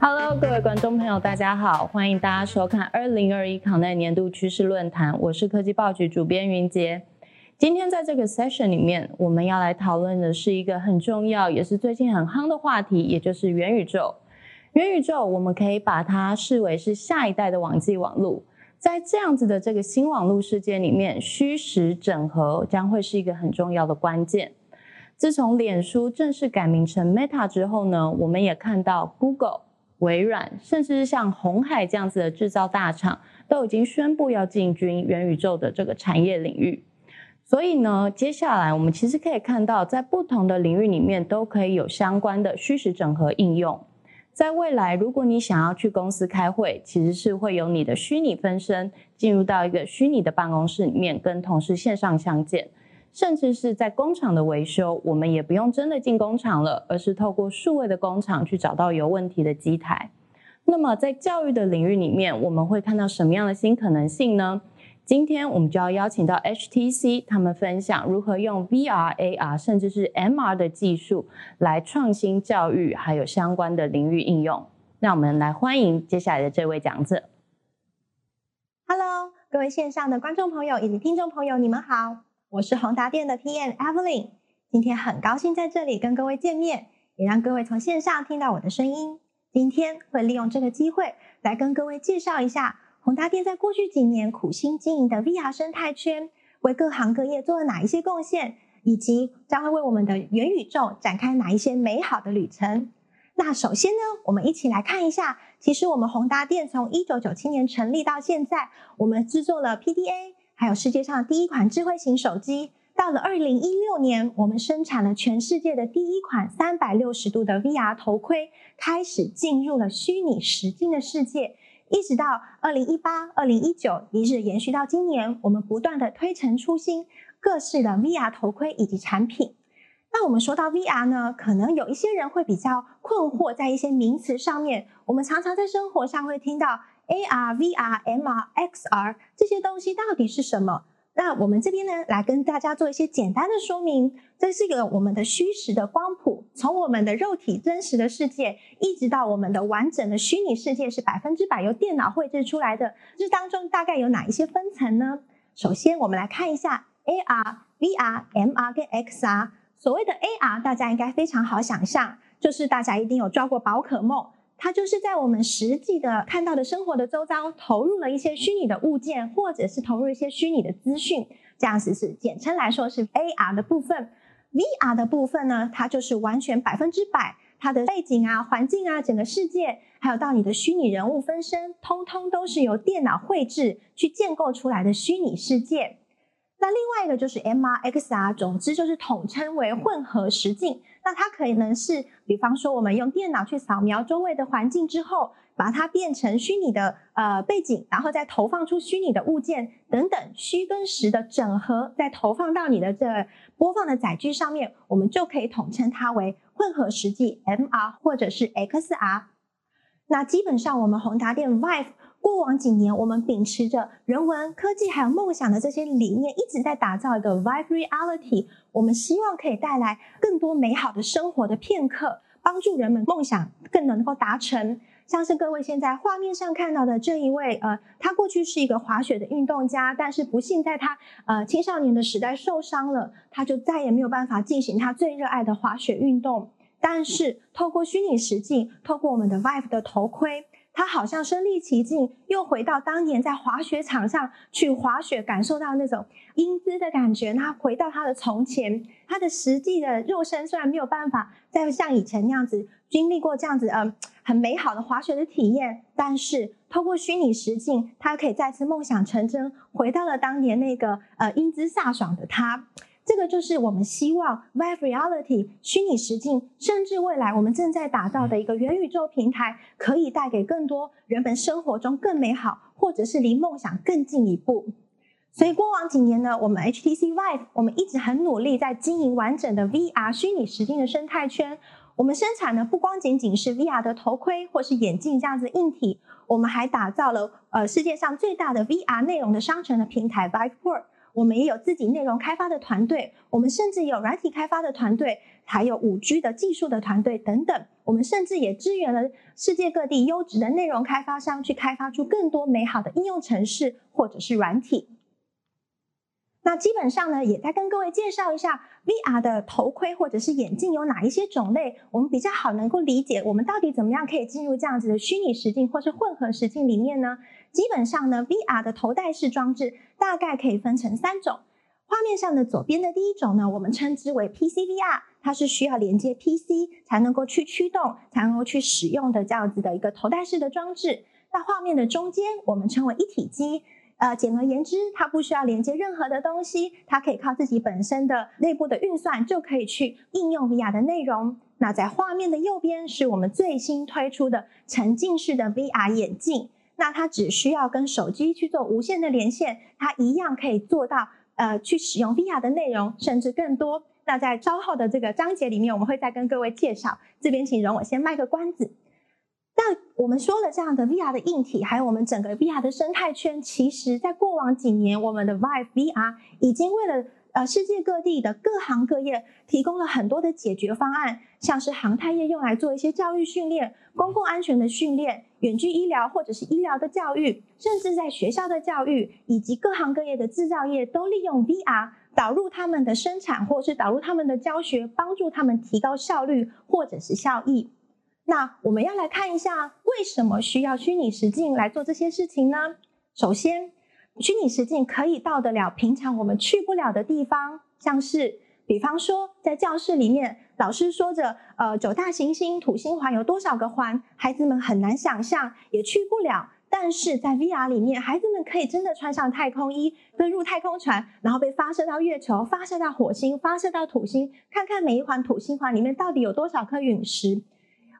Hello，各位观众朋友，大家好，欢迎大家收看二零二一康奈年度趋势论坛，我是科技报局主编云杰。今天在这个 session 里面，我们要来讨论的是一个很重要，也是最近很夯的话题，也就是元宇宙。元宇宙，我们可以把它视为是下一代的网际网络。在这样子的这个新网络世界里面，虚实整合将会是一个很重要的关键。自从脸书正式改名成 Meta 之后呢，我们也看到 Google、微软，甚至是像红海这样子的制造大厂，都已经宣布要进军元宇宙的这个产业领域。所以呢，接下来我们其实可以看到，在不同的领域里面都可以有相关的虚实整合应用。在未来，如果你想要去公司开会，其实是会有你的虚拟分身进入到一个虚拟的办公室里面，跟同事线上相见。甚至是在工厂的维修，我们也不用真的进工厂了，而是透过数位的工厂去找到有问题的机台。那么在教育的领域里面，我们会看到什么样的新可能性呢？今天我们就要邀请到 HTC，他们分享如何用 VR、AR 甚至是 MR 的技术来创新教育，还有相关的领域应用。让我们来欢迎接下来的这位讲者。Hello，各位线上的观众朋友以及听众朋友，你们好，我是宏达电的 PM Evelyn。今天很高兴在这里跟各位见面，也让各位从线上听到我的声音。今天会利用这个机会来跟各位介绍一下。宏达电在过去几年苦心经营的 VR 生态圈，为各行各业做了哪一些贡献，以及将会为我们的元宇宙展开哪一些美好的旅程？那首先呢，我们一起来看一下，其实我们宏达电从一九九七年成立到现在，我们制作了 PDA，还有世界上第一款智慧型手机。到了二零一六年，我们生产了全世界的第一款三百六十度的 VR 头盔，开始进入了虚拟实境的世界。一直到二零一八、二零一九，一直延续到今年，我们不断的推陈出新，各式的 VR 头盔以及产品。那我们说到 VR 呢，可能有一些人会比较困惑在一些名词上面。我们常常在生活上会听到 AR、VR、MR、XR 这些东西到底是什么？那我们这边呢，来跟大家做一些简单的说明。这是一个我们的虚实的光谱，从我们的肉体真实的世界，一直到我们的完整的虚拟世界，是百分之百由电脑绘制出来的。这当中大概有哪一些分层呢？首先，我们来看一下 AR、VR、MR 跟 XR。所谓的 AR，大家应该非常好想象，就是大家一定有抓过宝可梦。它就是在我们实际的看到的生活的周遭，投入了一些虚拟的物件，或者是投入一些虚拟的资讯，这样子是简称来说是 AR 的部分。VR 的部分呢，它就是完全百分之百，它的背景啊、环境啊、整个世界，还有到你的虚拟人物分身，通通都是由电脑绘制去建构出来的虚拟世界。那另外一个就是 MR、XR，总之就是统称为混合实境。那它可能是，比方说我们用电脑去扫描周围的环境之后，把它变成虚拟的呃背景，然后再投放出虚拟的物件等等，虚跟实的整合，再投放到你的这播放的载具上面，我们就可以统称它为混合实际 MR 或者是 XR。那基本上我们宏达电 Vive。过往几年，我们秉持着人文、科技还有梦想的这些理念，一直在打造一个 Vive Reality。我们希望可以带来更多美好的生活的片刻，帮助人们梦想更能够达成。像是各位现在画面上看到的这一位，呃，他过去是一个滑雪的运动家，但是不幸在他呃青少年的时代受伤了，他就再也没有办法进行他最热爱的滑雪运动。但是透过虚拟实境，透过我们的 Vive 的头盔。他好像身临其境，又回到当年在滑雪场上去滑雪，感受到那种英姿的感觉。他回到他的从前，他的实际的肉身虽然没有办法再像以前那样子经历过这样子嗯很美好的滑雪的体验，但是透过虚拟实境，他可以再次梦想成真，回到了当年那个呃英姿飒爽的他。这个就是我们希望 Vive Reality 虚拟实境，甚至未来我们正在打造的一个元宇宙平台，可以带给更多人们生活中更美好，或者是离梦想更进一步。所以过往几年呢，我们 HTC Vive 我们一直很努力在经营完整的 VR 虚拟实境的生态圈。我们生产的不光仅仅是 VR 的头盔或是眼镜这样子硬体，我们还打造了呃世界上最大的 VR 内容的商城的平台 Viveport。我们也有自己内容开发的团队，我们甚至有软体开发的团队，还有五 G 的技术的团队等等。我们甚至也支援了世界各地优质的内容开发商，去开发出更多美好的应用程式或者是软体。那基本上呢，也再跟各位介绍一下 VR 的头盔或者是眼镜有哪一些种类，我们比较好能够理解，我们到底怎么样可以进入这样子的虚拟实境或是混合实境里面呢？基本上呢，VR 的头戴式装置大概可以分成三种。画面上的左边的第一种呢，我们称之为 PC VR，它是需要连接 PC 才能够去驱动、才能够去使用的这样子的一个头戴式的装置。那画面的中间，我们称为一体机。呃，简而言之，它不需要连接任何的东西，它可以靠自己本身的内部的运算就可以去应用 VR 的内容。那在画面的右边是我们最新推出的沉浸式的 VR 眼镜，那它只需要跟手机去做无线的连线，它一样可以做到呃去使用 VR 的内容，甚至更多。那在稍后的这个章节里面，我们会再跟各位介绍。这边请容我先卖个关子。那我们说了这样的 VR 的硬体，还有我们整个 VR 的生态圈，其实在过往几年，我们的 Vive VR 已经为了呃世界各地的各行各业提供了很多的解决方案，像是航太业用来做一些教育训练、公共安全的训练、远距医疗或者是医疗的教育，甚至在学校的教育以及各行各业的制造业都利用 VR 导入他们的生产，或是导入他们的教学，帮助他们提高效率或者是效益。那我们要来看一下，为什么需要虚拟实境来做这些事情呢？首先，虚拟实境可以到得了平常我们去不了的地方，像是，比方说，在教室里面，老师说着，呃，九大行星土星环有多少个环，孩子们很难想象，也去不了。但是在 VR 里面，孩子们可以真的穿上太空衣，登入太空船，然后被发射到月球，发射到火星，发射到土星，看看每一环土星环里面到底有多少颗陨石。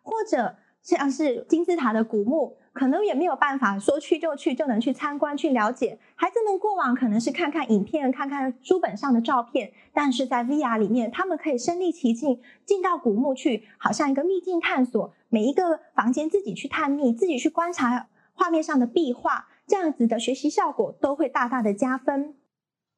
或者像是金字塔的古墓，可能也没有办法说去就去就能去参观去了解。孩子们过往可能是看看影片、看看书本上的照片，但是在 VR 里面，他们可以身临其境，进到古墓去，好像一个秘境探索，每一个房间自己去探秘，自己去观察画面上的壁画，这样子的学习效果都会大大的加分。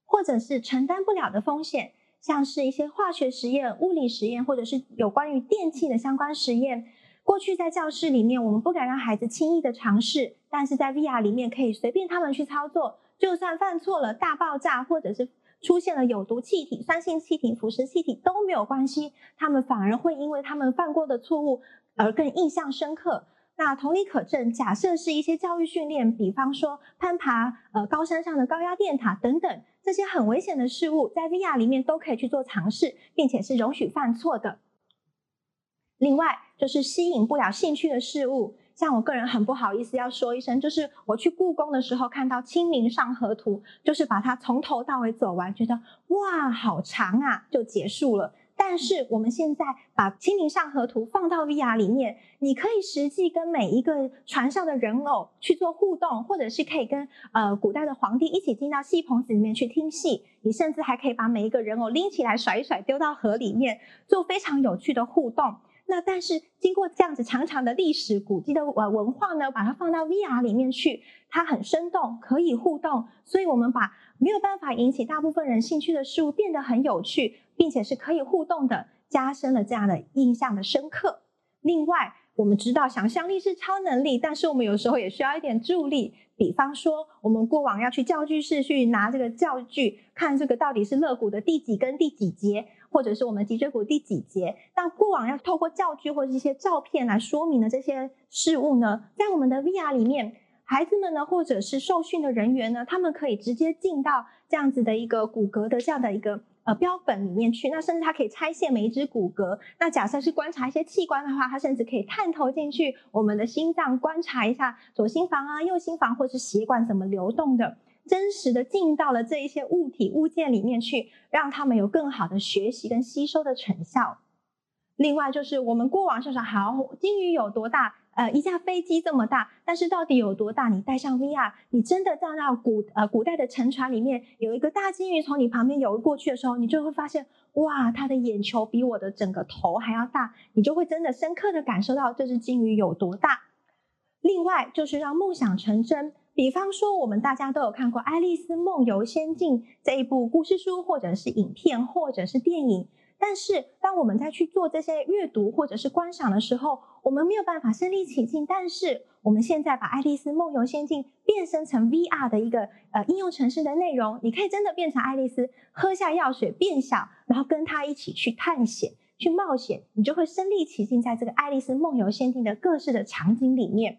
或者是承担不了的风险，像是一些化学实验、物理实验，或者是有关于电器的相关实验。过去在教室里面，我们不敢让孩子轻易的尝试，但是在 VR 里面可以随便他们去操作。就算犯错了，大爆炸或者是出现了有毒气体、酸性气体、腐蚀气体都没有关系，他们反而会因为他们犯过的错误而更印象深刻。那同理可证，假设是一些教育训练，比方说攀爬呃高山上的高压电塔等等这些很危险的事物，在 VR 里面都可以去做尝试，并且是容许犯错的。另外就是吸引不了兴趣的事物，像我个人很不好意思要说一声，就是我去故宫的时候看到《清明上河图》，就是把它从头到尾走完，觉得哇好长啊，就结束了。但是我们现在把《清明上河图》放到 VR 里面，你可以实际跟每一个船上的人偶去做互动，或者是可以跟呃古代的皇帝一起进到戏棚子里面去听戏，你甚至还可以把每一个人偶拎起来甩一甩，丢到河里面，做非常有趣的互动。那但是经过这样子长长的历史古迹的呃文化呢，把它放到 VR 里面去，它很生动，可以互动，所以我们把没有办法引起大部分人兴趣的事物变得很有趣，并且是可以互动的，加深了这样的印象的深刻。另外，我们知道想象力是超能力，但是我们有时候也需要一点助力。比方说，我们过往要去教具室去拿这个教具，看这个到底是肋骨的第几根第几节。或者是我们脊椎骨第几节？那过往要透过教具或者一些照片来说明的这些事物呢，在我们的 VR 里面，孩子们呢，或者是受训的人员呢，他们可以直接进到这样子的一个骨骼的这样的一个呃标本里面去。那甚至他可以拆卸每一只骨骼。那假设是观察一些器官的话，他甚至可以探头进去我们的心脏，观察一下左心房啊、右心房或是血管怎么流动的。真实的进到了这一些物体物件里面去，让他们有更好的学习跟吸收的成效。另外就是我们过往说说好，鲸鱼有多大？呃一架飞机这么大，但是到底有多大？你戴上 VR，你真的站到古呃古代的沉船里面，有一个大鲸鱼从你旁边游过去的时候，你就会发现，哇，它的眼球比我的整个头还要大，你就会真的深刻的感受到这只鲸鱼有多大。另外就是让梦想成真。比方说，我们大家都有看过《爱丽丝梦游仙境》这一部故事书，或者是影片，或者是电影。但是，当我们在去做这些阅读或者是观赏的时候，我们没有办法身临其境。但是，我们现在把《爱丽丝梦游仙境》变身成 VR 的一个呃应用程式的内容，你可以真的变成爱丽丝，喝下药水变小，然后跟她一起去探险、去冒险，你就会身临其境在这个《爱丽丝梦游仙境》的各式的场景里面。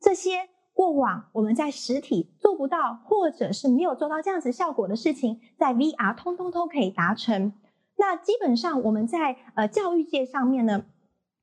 这些。过往我们在实体做不到，或者是没有做到这样子效果的事情，在 VR 通通都可以达成。那基本上我们在呃教育界上面呢，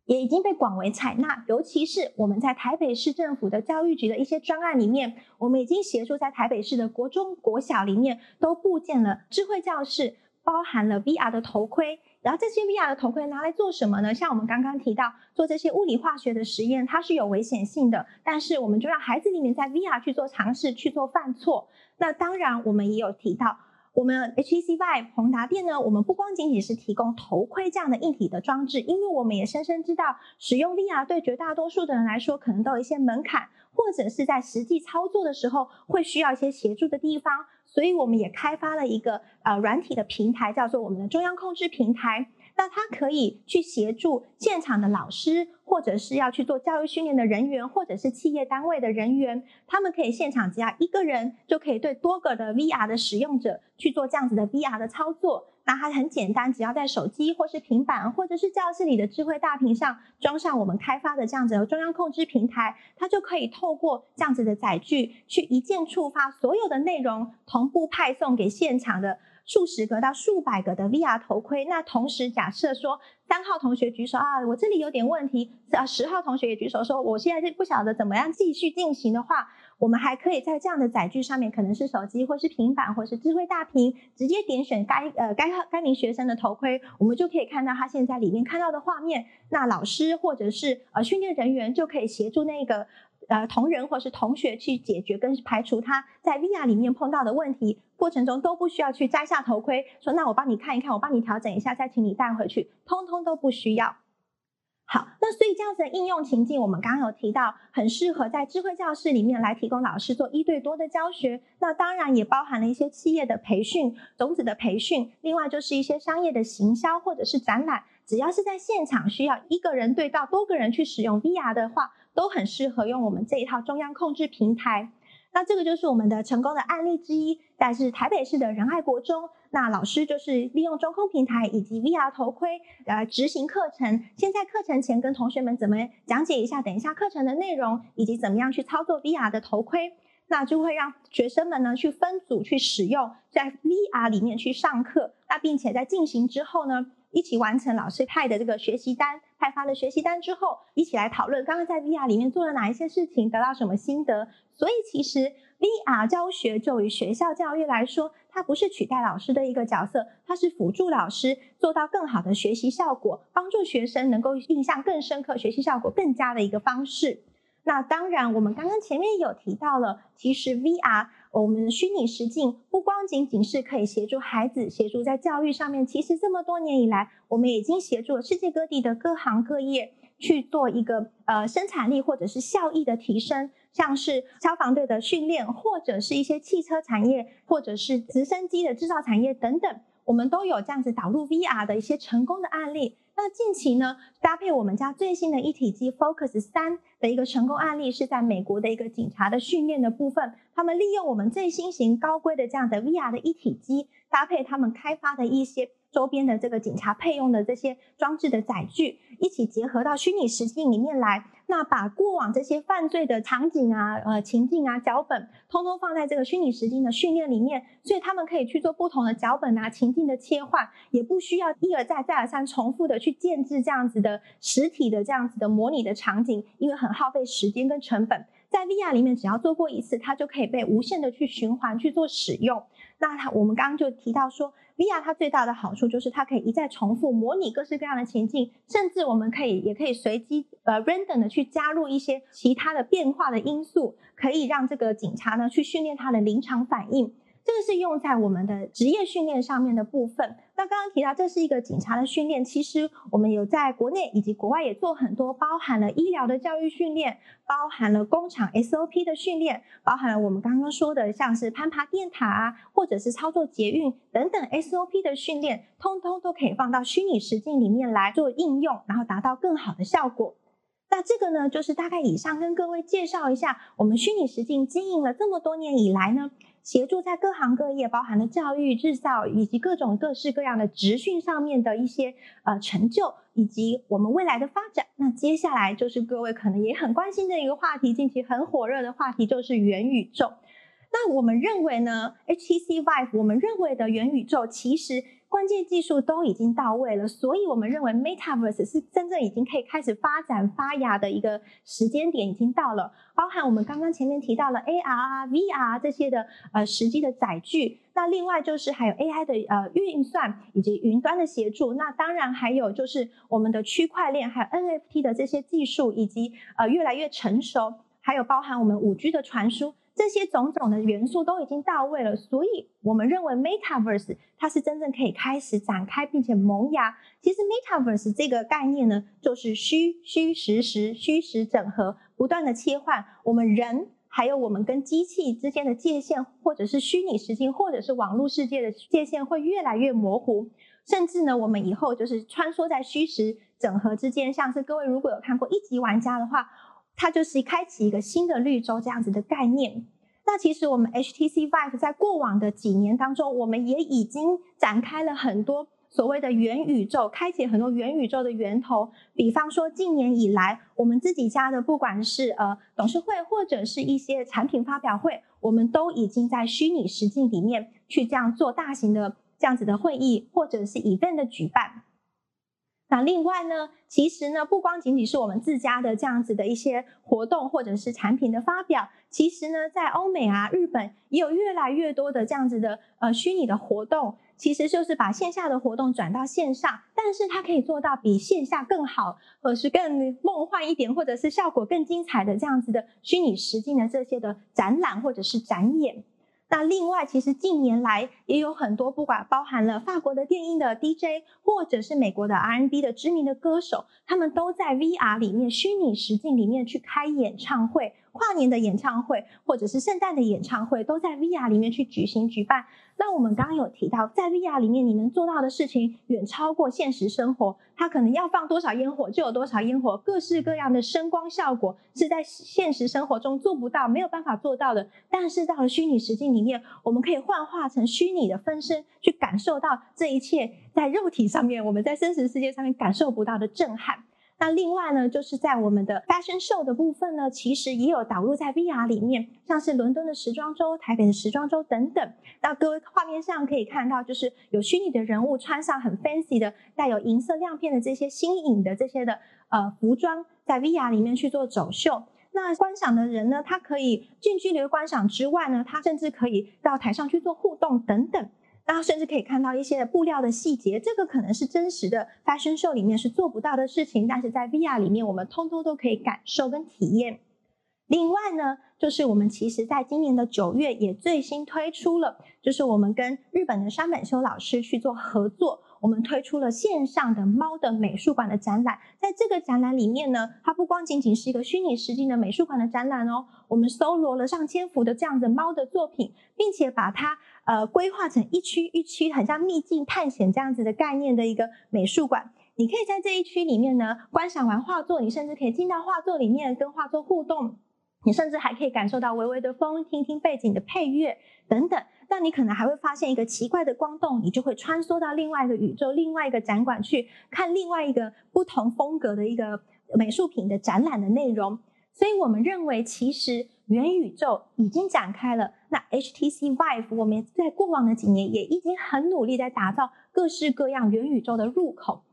也已经被广为采纳。尤其是我们在台北市政府的教育局的一些专案里面，我们已经协助在台北市的国中、国小里面都布建了智慧教室，包含了 VR 的头盔。然后这些 VR 的头盔拿来做什么呢？像我们刚刚提到做这些物理化学的实验，它是有危险性的。但是我们就让孩子里面在 VR 去做尝试，去做犯错。那当然，我们也有提到，我们 HECY 宏达电呢，我们不光仅仅是提供头盔这样的硬体的装置，因为我们也深深知道，使用 VR 对绝大多数的人来说，可能都有一些门槛，或者是在实际操作的时候会需要一些协助的地方。所以我们也开发了一个呃软体的平台，叫做我们的中央控制平台。那它可以去协助现场的老师，或者是要去做教育训练的人员，或者是企业单位的人员，他们可以现场只要一个人就可以对多个的 VR 的使用者去做这样子的 VR 的操作。那它很简单，只要在手机或是平板，或者是教室里的智慧大屏上装上我们开发的这样子的中央控制平台，它就可以透过这样子的载具，去一键触发所有的内容，同步派送给现场的数十个到数百个的 VR 头盔。那同时假设说，三号同学举手啊，我这里有点问题，啊，十号同学也举手说，我现在是不晓得怎么样继续进行的话。我们还可以在这样的载具上面，可能是手机或是平板或是智慧大屏，直接点选该呃该该名学生的头盔，我们就可以看到他现在里面看到的画面。那老师或者是呃训练人员就可以协助那个呃同仁或是同学去解决跟排除他在 VR 里面碰到的问题，过程中都不需要去摘下头盔，说那我帮你看一看，我帮你调整一下，再请你带回去，通通都不需要。好，那所以这样子的应用情境，我们刚刚有提到，很适合在智慧教室里面来提供老师做一对多的教学。那当然也包含了一些企业的培训、种子的培训，另外就是一些商业的行销或者是展览。只要是在现场需要一个人对到多个人去使用 VR 的话，都很适合用我们这一套中央控制平台。那这个就是我们的成功的案例之一，但是台北市的仁爱国中，那老师就是利用中控平台以及 VR 头盔来执行课程。先在课程前跟同学们怎么讲解一下，等一下课程的内容以及怎么样去操作 VR 的头盔，那就会让学生们呢去分组去使用，在 VR 里面去上课。那并且在进行之后呢，一起完成老师派的这个学习单，派发了学习单之后，一起来讨论刚刚在 VR 里面做了哪一些事情，得到什么心得。所以，其实 VR 教学就于学校教育来说，它不是取代老师的一个角色，它是辅助老师做到更好的学习效果，帮助学生能够印象更深刻、学习效果更佳的一个方式。那当然，我们刚刚前面有提到了，其实 VR 我们虚拟实境不光仅仅是可以协助孩子，协助在教育上面，其实这么多年以来，我们已经协助了世界各地的各行各业去做一个呃生产力或者是效益的提升。像是消防队的训练，或者是一些汽车产业，或者是直升机的制造产业等等，我们都有这样子导入 VR 的一些成功的案例。那近期呢，搭配我们家最新的一体机 Focus 三的一个成功案例，是在美国的一个警察的训练的部分，他们利用我们最新型高规的这样的 VR 的一体机，搭配他们开发的一些。周边的这个警察配用的这些装置的载具，一起结合到虚拟实境里面来，那把过往这些犯罪的场景啊、呃情境啊、脚本，通通放在这个虚拟实境的训练里面，所以他们可以去做不同的脚本啊、情境的切换，也不需要一而再、再而三重复的去建制这样子的实体的这样子的模拟的场景，因为很耗费时间跟成本。在 VR 里面，只要做过一次，它就可以被无限的去循环去做使用。那它我们刚刚就提到说，VR 它最大的好处就是它可以一再重复模拟各式各样的情境，甚至我们可以也可以随机呃 random 的去加入一些其他的变化的因素，可以让这个警察呢去训练他的临场反应。这个是用在我们的职业训练上面的部分。那刚刚提到这是一个警察的训练，其实我们有在国内以及国外也做很多，包含了医疗的教育训练，包含了工厂 SOP 的训练，包含了我们刚刚说的像是攀爬电塔啊，或者是操作捷运等等 SOP 的训练，通通都可以放到虚拟实境里面来做应用，然后达到更好的效果。那这个呢，就是大概以上跟各位介绍一下，我们虚拟实境经营了这么多年以来呢。协助在各行各业，包含了教育、制造以及各种各式各样的职训上面的一些呃成就，以及我们未来的发展。那接下来就是各位可能也很关心的一个话题，近期很火热的话题就是元宇宙。那我们认为呢，HTC Vive，我们认为的元宇宙其实。关键技术都已经到位了，所以我们认为 Metaverse 是真正已经可以开始发展发芽的一个时间点已经到了。包含我们刚刚前面提到了 AR 啊、VR 这些的呃实际的载具，那另外就是还有 AI 的呃运算以及云端的协助，那当然还有就是我们的区块链还有 NFT 的这些技术以及呃越来越成熟，还有包含我们五 G 的传输。这些种种的元素都已经到位了，所以我们认为 Metaverse 它是真正可以开始展开并且萌芽。其实 Metaverse 这个概念呢，就是虚虚实实、虚实整合，不断的切换。我们人还有我们跟机器之间的界限，或者是虚拟实境，或者是网络世界的界限会越来越模糊。甚至呢，我们以后就是穿梭在虚实整合之间。像是各位如果有看过一级玩家的话。它就是开启一个新的绿洲这样子的概念。那其实我们 HTC Vive 在过往的几年当中，我们也已经展开了很多所谓的元宇宙，开启很多元宇宙的源头。比方说，近年以来，我们自己家的不管是呃董事会或者是一些产品发表会，我们都已经在虚拟实境里面去这样做大型的这样子的会议，或者是 event 的举办。那另外呢，其实呢，不光仅仅是我们自家的这样子的一些活动或者是产品的发表，其实呢，在欧美啊、日本也有越来越多的这样子的呃虚拟的活动，其实就是把线下的活动转到线上，但是它可以做到比线下更好，或是更梦幻一点，或者是效果更精彩的这样子的虚拟实境的这些的展览或者是展演。那另外，其实近年来也有很多，不管包含了法国的电音的 DJ，或者是美国的 R&B 的知名的歌手，他们都在 VR 里面、虚拟实境里面去开演唱会。跨年的演唱会，或者是圣诞的演唱会，都在 VR 里面去举行举办。那我们刚刚有提到，在 VR 里面你能做到的事情远超过现实生活。它可能要放多少烟火就有多少烟火，各式各样的声光效果是在现实生活中做不到、没有办法做到的。但是到了虚拟实境里面，我们可以幻化成虚拟的分身，去感受到这一切在肉体上面，我们在真实世界上面感受不到的震撼。那另外呢，就是在我们的 fashion show 的部分呢，其实也有导入在 VR 里面，像是伦敦的时装周、台北的时装周等等。那各位画面上可以看到，就是有虚拟的人物穿上很 fancy 的带有银色亮片的这些新颖的这些的呃服装，在 VR 里面去做走秀。那观赏的人呢，他可以近距离观赏之外呢，他甚至可以到台上去做互动等等。然后甚至可以看到一些布料的细节，这个可能是真实的 fashion show 里面是做不到的事情，但是在 VR 里面我们通通都可以感受跟体验。另外呢，就是我们其实在今年的九月也最新推出了，就是我们跟日本的山本修老师去做合作。我们推出了线上的猫的美术馆的展览，在这个展览里面呢，它不光仅仅是一个虚拟实境的美术馆的展览哦，我们搜罗了上千幅的这样的猫的作品，并且把它呃规划成一区一区，很像秘境探险这样子的概念的一个美术馆。你可以在这一区里面呢观赏完画作，你甚至可以进到画作里面跟画作互动，你甚至还可以感受到微微的风，听听背景的配乐等等。那你可能还会发现一个奇怪的光洞，你就会穿梭到另外一个宇宙、另外一个展馆去看另外一个不同风格的一个美术品的展览的内容。所以我们认为，其实元宇宙已经展开了。那 HTC Vive 我们在过往的几年也已经很努力在打造各式各样元宇宙的入口。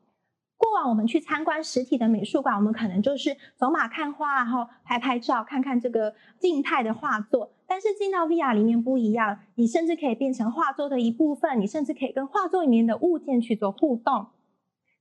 过往我们去参观实体的美术馆，我们可能就是走马看花，然后拍拍照，看看这个静态的画作。但是进到 VR 里面不一样，你甚至可以变成画作的一部分，你甚至可以跟画作里面的物件去做互动，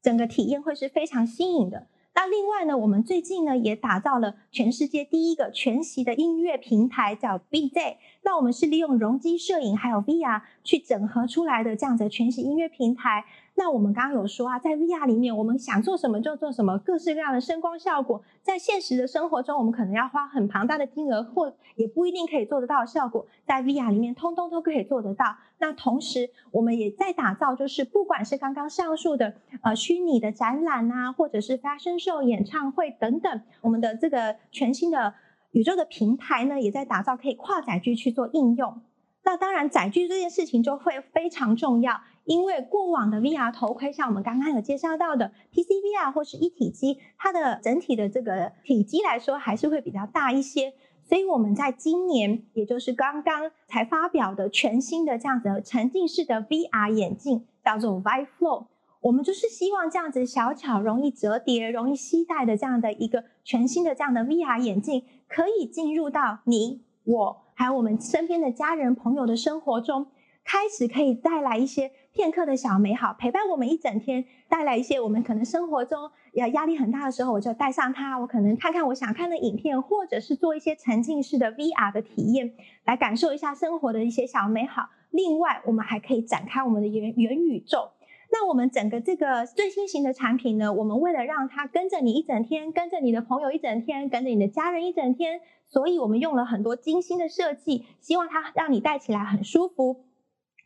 整个体验会是非常新颖的。那另外呢，我们最近呢也打造了全世界第一个全息的音乐平台，叫 BZ。那我们是利用容积摄影还有 VR 去整合出来的这样子全息音乐平台。那我们刚刚有说啊，在 VR 里面，我们想做什么就做什么，各式各样的声光效果，在现实的生活中，我们可能要花很庞大的金额，或也不一定可以做得到效果，在 VR 里面通通都可以做得到。那同时，我们也在打造，就是不管是刚刚上述的呃虚拟的展览啊，或者是 fashion show 演唱会等等，我们的这个全新的宇宙的平台呢，也在打造可以跨载具去做应用。那当然，载具这件事情就会非常重要。因为过往的 VR 头盔，像我们刚刚有介绍到的 PCVR 或是一体机，它的整体的这个体积来说还是会比较大一些。所以我们在今年，也就是刚刚才发表的全新的这样子的沉浸式的 VR 眼镜，叫做 v i f l o w。我们就是希望这样子小巧、容易折叠、容易携带的这样的一个全新的这样的 VR 眼镜，可以进入到你、我还有我们身边的家人、朋友的生活中。开始可以带来一些片刻的小美好，陪伴我们一整天，带来一些我们可能生活中压压力很大的时候，我就带上它，我可能看看我想看的影片，或者是做一些沉浸式的 VR 的体验，来感受一下生活的一些小美好。另外，我们还可以展开我们的元元宇宙。那我们整个这个最新型的产品呢，我们为了让它跟着你一整天，跟着你的朋友一整天，跟着你的家人一整天，所以我们用了很多精心的设计，希望它让你戴起来很舒服。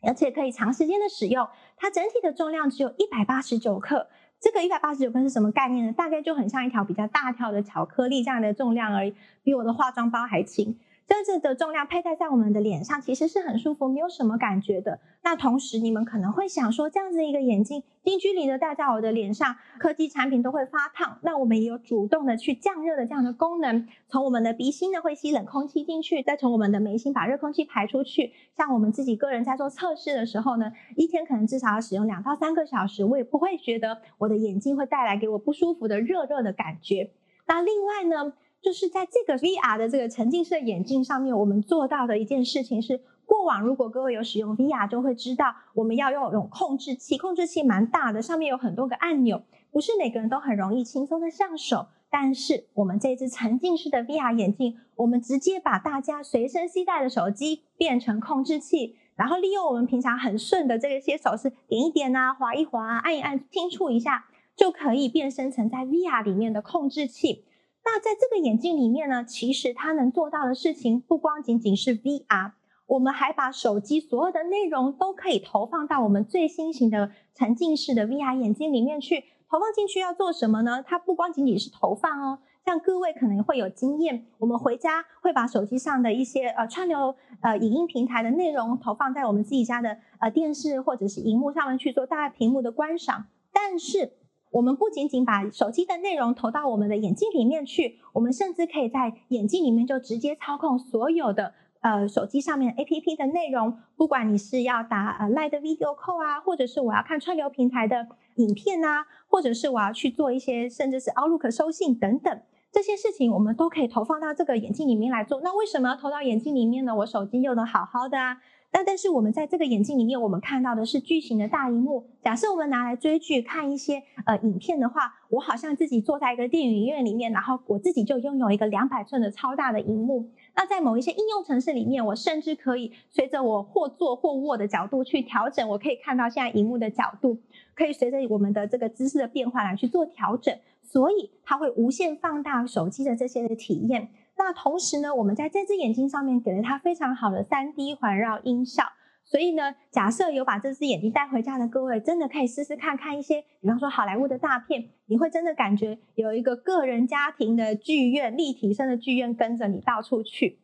而且可以长时间的使用，它整体的重量只有一百八十九克。这个一百八十九克是什么概念呢？大概就很像一条比较大条的巧克力这样的重量而已，比我的化妆包还轻。这样子的重量佩戴在我们的脸上，其实是很舒服，没有什么感觉的。那同时，你们可能会想说，这样子一个眼镜近距离的戴在我的脸上，科技产品都会发烫。那我们也有主动的去降热的这样的功能，从我们的鼻芯呢会吸冷空气进去，再从我们的眉心把热空气排出去。像我们自己个人在做测试的时候呢，一天可能至少要使用两到三个小时，我也不会觉得我的眼镜会带来给我不舒服的热热的感觉。那另外呢？就是在这个 VR 的这个沉浸式眼镜上面，我们做到的一件事情是，过往如果各位有使用 VR，就会知道我们要用用控制器，控制器蛮大的，上面有很多个按钮，不是每个人都很容易轻松的上手。但是我们这支沉浸式的 VR 眼镜，我们直接把大家随身携带的手机变成控制器，然后利用我们平常很顺的这些手势，点一点啊，划一划，按一按，轻触一下，就可以变身成在 VR 里面的控制器。那在这个眼镜里面呢，其实它能做到的事情不光仅仅是 VR，我们还把手机所有的内容都可以投放到我们最新型的沉浸式的 VR 眼镜里面去。投放进去要做什么呢？它不光仅仅是投放哦，像各位可能会有经验，我们回家会把手机上的一些呃串流呃影音平台的内容投放在我们自己家的呃电视或者是荧幕上面去做大屏幕的观赏，但是。我们不仅仅把手机的内容投到我们的眼镜里面去，我们甚至可以在眼镜里面就直接操控所有的呃手机上面 A P P 的内容。不管你是要打呃 Live Video Call 啊，或者是我要看串流平台的影片啊，或者是我要去做一些甚至是 Outlook 收信等等这些事情，我们都可以投放到这个眼镜里面来做。那为什么要投到眼镜里面呢？我手机用的好好的啊。但但是我们在这个眼镜里面，我们看到的是巨型的大荧幕。假设我们拿来追剧、看一些呃影片的话，我好像自己坐在一个电影院里面，然后我自己就拥有一个两百寸的超大的荧幕。那在某一些应用程式里面，我甚至可以随着我或坐或卧的角度去调整，我可以看到现在荧幕的角度，可以随着我们的这个姿势的变化来去做调整。所以它会无限放大手机的这些的体验。那同时呢，我们在这只眼睛上面给了它非常好的三 D 环绕音效，所以呢，假设有把这只眼睛带回家的各位，真的可以试试看看一些，比方说好莱坞的大片，你会真的感觉有一个个人家庭的剧院，立体声的剧院跟着你到处去。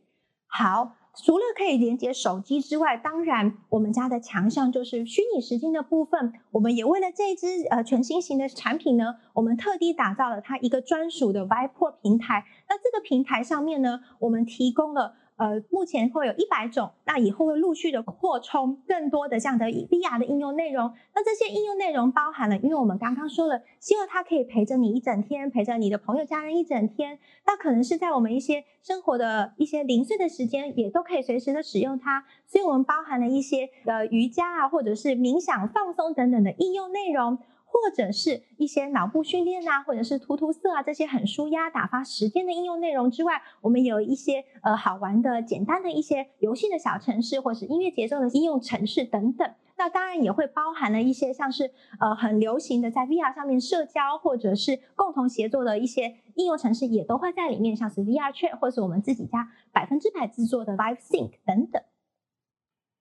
好。除了可以连接手机之外，当然我们家的强项就是虚拟实境的部分。我们也为了这支呃全新型的产品呢，我们特地打造了它一个专属的 Vipor 平台。那这个平台上面呢，我们提供了呃，目前会有一百种，那以后会陆续的扩充更多的这样的 VR 的应用内容。那这些应用内容包含了，因为我们刚刚说了，希望它可以陪着你一整天，陪着你的朋友家人一整天。那可能是在我们一些生活的一些零碎的时间，也都可以随时的使用它。所以我们包含了一些呃瑜伽啊，或者是冥想放松等等的应用内容。或者是一些脑部训练啊，或者是涂涂色啊，这些很舒压、打发时间的应用内容之外，我们有一些呃好玩的、简单的一些游戏的小程式，或是音乐节奏的应用程式等等。那当然也会包含了一些像是呃很流行的在 VR 上面社交或者是共同协作的一些应用程式，也都会在里面，像是 VR Chat 或是我们自己家百分之百制作的 Live Sync 等等。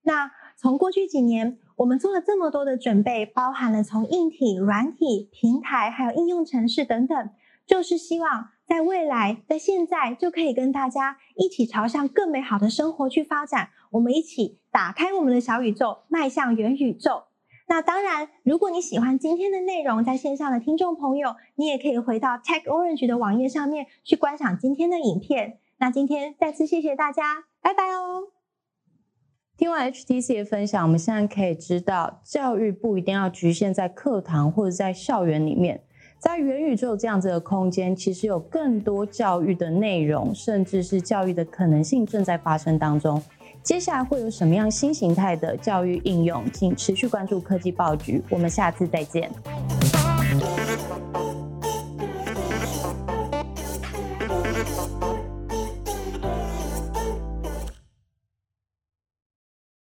那从过去几年，我们做了这么多的准备，包含了从硬体、软体、平台，还有应用程式等等，就是希望在未来，在现在就可以跟大家一起朝向更美好的生活去发展。我们一起打开我们的小宇宙，迈向元宇宙。那当然，如果你喜欢今天的内容，在线上的听众朋友，你也可以回到 Tech Orange 的网页上面去观赏今天的影片。那今天再次谢谢大家，拜拜哦。听完 HTC 的分享，我们现在可以知道，教育不一定要局限在课堂或者在校园里面，在元宇宙这样子的空间，其实有更多教育的内容，甚至是教育的可能性正在发生当中。接下来会有什么样新形态的教育应用？请持续关注科技报局，我们下次再见。